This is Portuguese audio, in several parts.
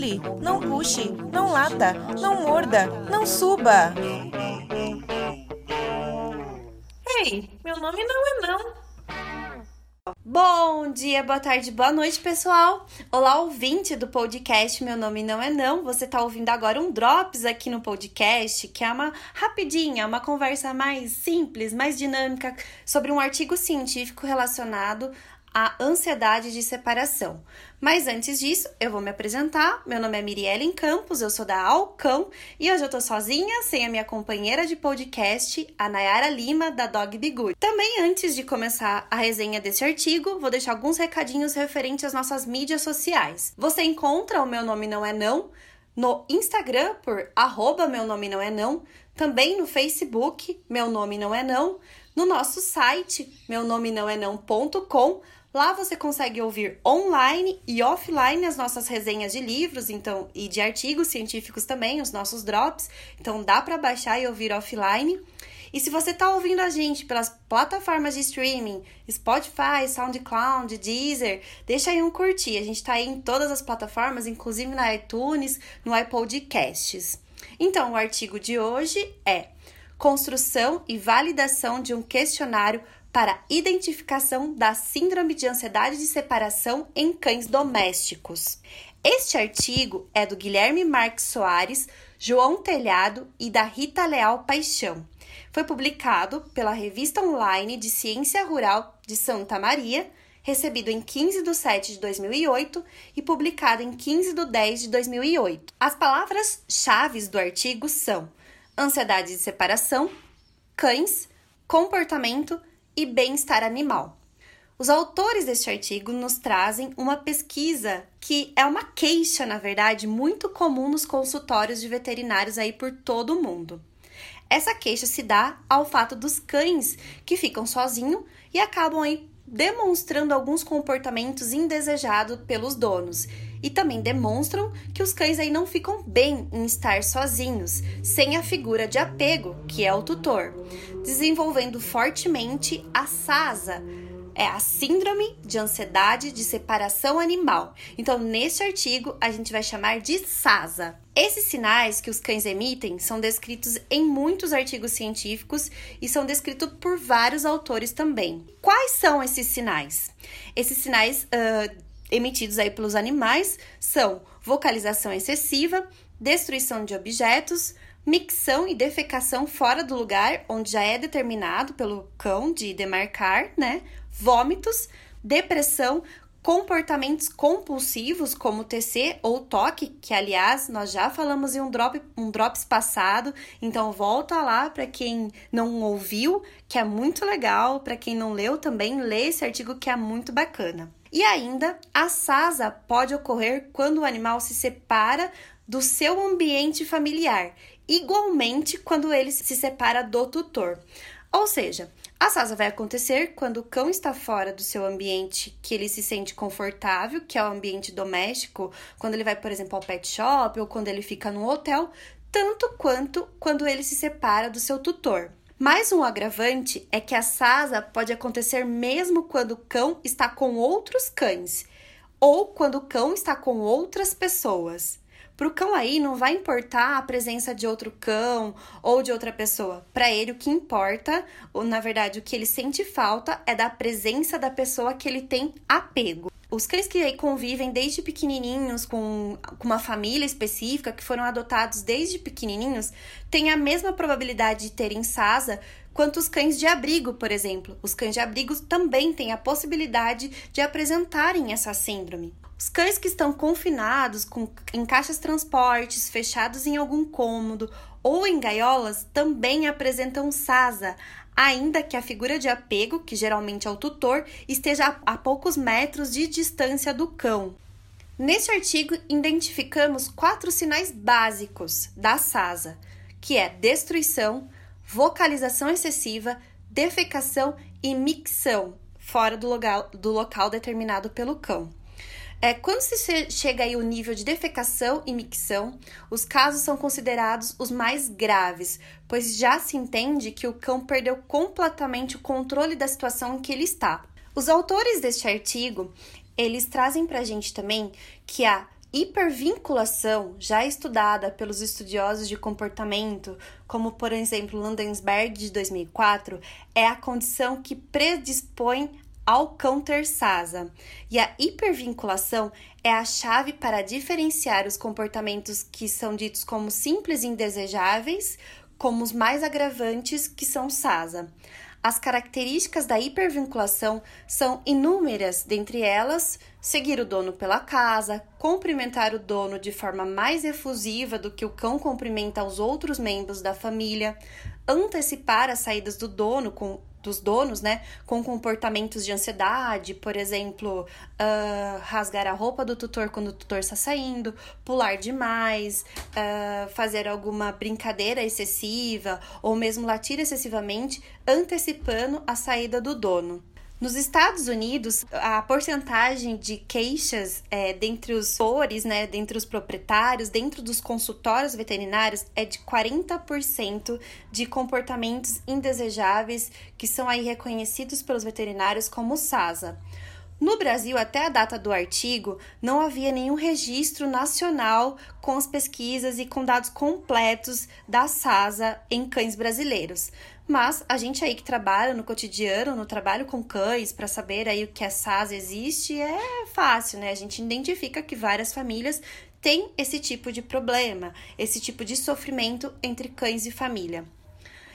pule, não puxe, não lata, não morda, não suba. Ei, meu nome não é não. Bom dia, boa tarde, boa noite, pessoal. Olá, ouvinte do podcast Meu Nome Não É Não. Você tá ouvindo agora um Drops aqui no podcast, que é uma rapidinha, uma conversa mais simples, mais dinâmica sobre um artigo científico relacionado a ansiedade de separação. Mas antes disso, eu vou me apresentar. Meu nome é Mirielle Campos, eu sou da Alcão e hoje eu tô sozinha, sem a minha companheira de podcast, a Nayara Lima, da Dog Good. Também antes de começar a resenha desse artigo, vou deixar alguns recadinhos referentes às nossas mídias sociais. Você encontra o Meu Nome Não É Não no Instagram por arroba Meu Nome Não É Não, também no Facebook, Meu Nome Não É Não, no nosso site, meu nome não é não.com, Lá você consegue ouvir online e offline as nossas resenhas de livros, então e de artigos científicos também, os nossos drops. Então dá para baixar e ouvir offline. E se você está ouvindo a gente pelas plataformas de streaming, Spotify, SoundCloud, Deezer, deixa aí um curtir. A gente está em todas as plataformas, inclusive na iTunes, no iPodcasts. Então, o artigo de hoje é Construção e validação de um questionário para identificação da síndrome de ansiedade de separação em cães domésticos. Este artigo é do Guilherme Marques Soares, João Telhado e da Rita Leal Paixão. Foi publicado pela Revista Online de Ciência Rural de Santa Maria, recebido em 15 de 7 de 2008 e publicado em 15 de 10 de 2008. As palavras-chave do artigo são ansiedade de separação, cães, comportamento e bem-estar animal. Os autores deste artigo nos trazem uma pesquisa que é uma queixa, na verdade, muito comum nos consultórios de veterinários aí por todo o mundo. Essa queixa se dá ao fato dos cães que ficam sozinhos e acabam aí demonstrando alguns comportamentos indesejados pelos donos. E também demonstram que os cães aí não ficam bem em estar sozinhos, sem a figura de apego, que é o tutor, desenvolvendo fortemente a SASA, é a síndrome de ansiedade de separação animal. Então, nesse artigo, a gente vai chamar de SASA. Esses sinais que os cães emitem são descritos em muitos artigos científicos e são descritos por vários autores também. Quais são esses sinais? Esses sinais uh, emitidos aí pelos animais são vocalização excessiva, destruição de objetos, micção e defecação fora do lugar onde já é determinado pelo cão de demarcar, né? Vômitos, depressão, comportamentos compulsivos como TC ou toque, que aliás nós já falamos em um drop um drops passado, então volta lá para quem não ouviu, que é muito legal, para quem não leu também, lê esse artigo que é muito bacana. E ainda, a SASA pode ocorrer quando o animal se separa do seu ambiente familiar, igualmente quando ele se separa do tutor. Ou seja, a SASA vai acontecer quando o cão está fora do seu ambiente que ele se sente confortável, que é o ambiente doméstico, quando ele vai, por exemplo, ao pet shop ou quando ele fica no hotel, tanto quanto quando ele se separa do seu tutor. Mais um agravante é que a SASA pode acontecer mesmo quando o cão está com outros cães ou quando o cão está com outras pessoas. Para o cão aí não vai importar a presença de outro cão ou de outra pessoa. Para ele o que importa, ou na verdade o que ele sente falta é da presença da pessoa que ele tem apego. Os cães que convivem desde pequenininhos com, com uma família específica, que foram adotados desde pequenininhos, têm a mesma probabilidade de terem SASA quanto os cães de abrigo, por exemplo. Os cães de abrigo também têm a possibilidade de apresentarem essa síndrome. Os cães que estão confinados com, em caixas transportes, fechados em algum cômodo ou em gaiolas também apresentam SASA, ainda que a figura de apego, que geralmente é o tutor, esteja a poucos metros de distância do cão. Neste artigo, identificamos quatro sinais básicos da SASA, que é destruição, vocalização excessiva, defecação e micção, fora do local, do local determinado pelo cão. É, quando se chega aí o nível de defecação e micção, os casos são considerados os mais graves, pois já se entende que o cão perdeu completamente o controle da situação em que ele está. Os autores deste artigo, eles trazem para a gente também que a Hipervinculação, já estudada pelos estudiosos de comportamento, como por exemplo Landensberg de 2004, é a condição que predispõe ao SASA. E a hipervinculação é a chave para diferenciar os comportamentos que são ditos como simples e indesejáveis, como os mais agravantes, que são SASA. As características da hipervinculação são inúmeras, dentre elas, seguir o dono pela casa, cumprimentar o dono de forma mais efusiva do que o cão cumprimenta os outros membros da família, antecipar as saídas do dono com dos donos, né, com comportamentos de ansiedade, por exemplo, uh, rasgar a roupa do tutor quando o tutor está saindo, pular demais, uh, fazer alguma brincadeira excessiva ou mesmo latir excessivamente, antecipando a saída do dono. Nos Estados Unidos, a porcentagem de queixas é, dentre os tutores, né, dentre os proprietários, dentro dos consultórios veterinários, é de 40% de comportamentos indesejáveis que são aí reconhecidos pelos veterinários como SASA. No Brasil, até a data do artigo, não havia nenhum registro nacional com as pesquisas e com dados completos da SASA em cães brasileiros. Mas a gente aí que trabalha no cotidiano, no trabalho com cães, para saber aí o que a SASA existe, é fácil, né? A gente identifica que várias famílias têm esse tipo de problema, esse tipo de sofrimento entre cães e família.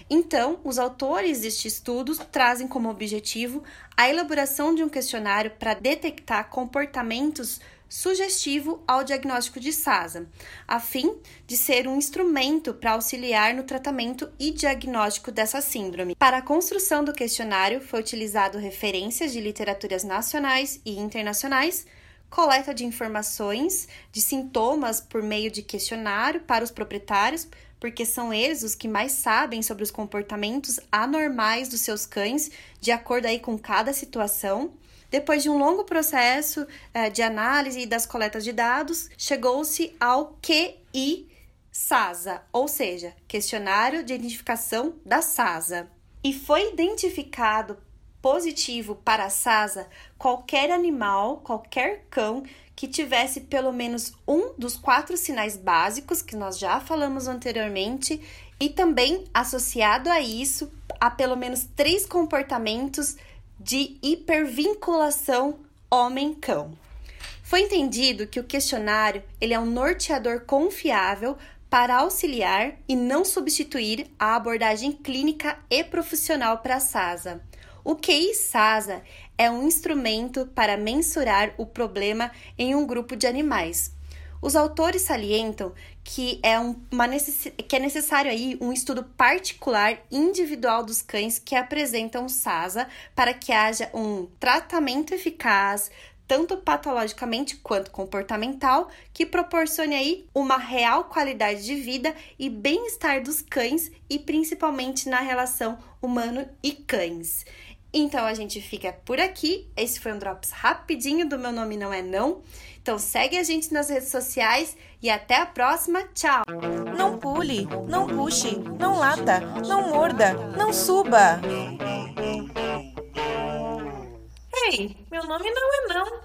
Então, os autores deste estudo trazem como objetivo a elaboração de um questionário para detectar comportamentos sugestivo ao diagnóstico de SASA, a fim de ser um instrumento para auxiliar no tratamento e diagnóstico dessa síndrome. Para a construção do questionário foi utilizado referências de literaturas nacionais e internacionais, coleta de informações de sintomas por meio de questionário para os proprietários porque são eles os que mais sabem sobre os comportamentos anormais dos seus cães, de acordo aí com cada situação. Depois de um longo processo é, de análise das coletas de dados, chegou-se ao QI SASA, ou seja, Questionário de Identificação da SASA. E foi identificado positivo para a SASA qualquer animal, qualquer cão que tivesse pelo menos um dos quatro sinais básicos que nós já falamos anteriormente e também associado a isso a pelo menos três comportamentos de hipervinculação homem-cão. Foi entendido que o questionário ele é um norteador confiável para auxiliar e não substituir a abordagem clínica e profissional para a SASA. O QI SASA é um instrumento para mensurar o problema em um grupo de animais. Os autores salientam que é, uma necess... que é necessário aí um estudo particular individual dos cães que apresentam SASA para que haja um tratamento eficaz, tanto patologicamente quanto comportamental, que proporcione aí uma real qualidade de vida e bem-estar dos cães e principalmente na relação humano e cães. Então a gente fica por aqui. Esse foi um Drops rapidinho do Meu Nome Não É Não. Então segue a gente nas redes sociais e até a próxima. Tchau! Não pule, não puxe, não lata, não morda, não suba. Ei, meu nome não é não.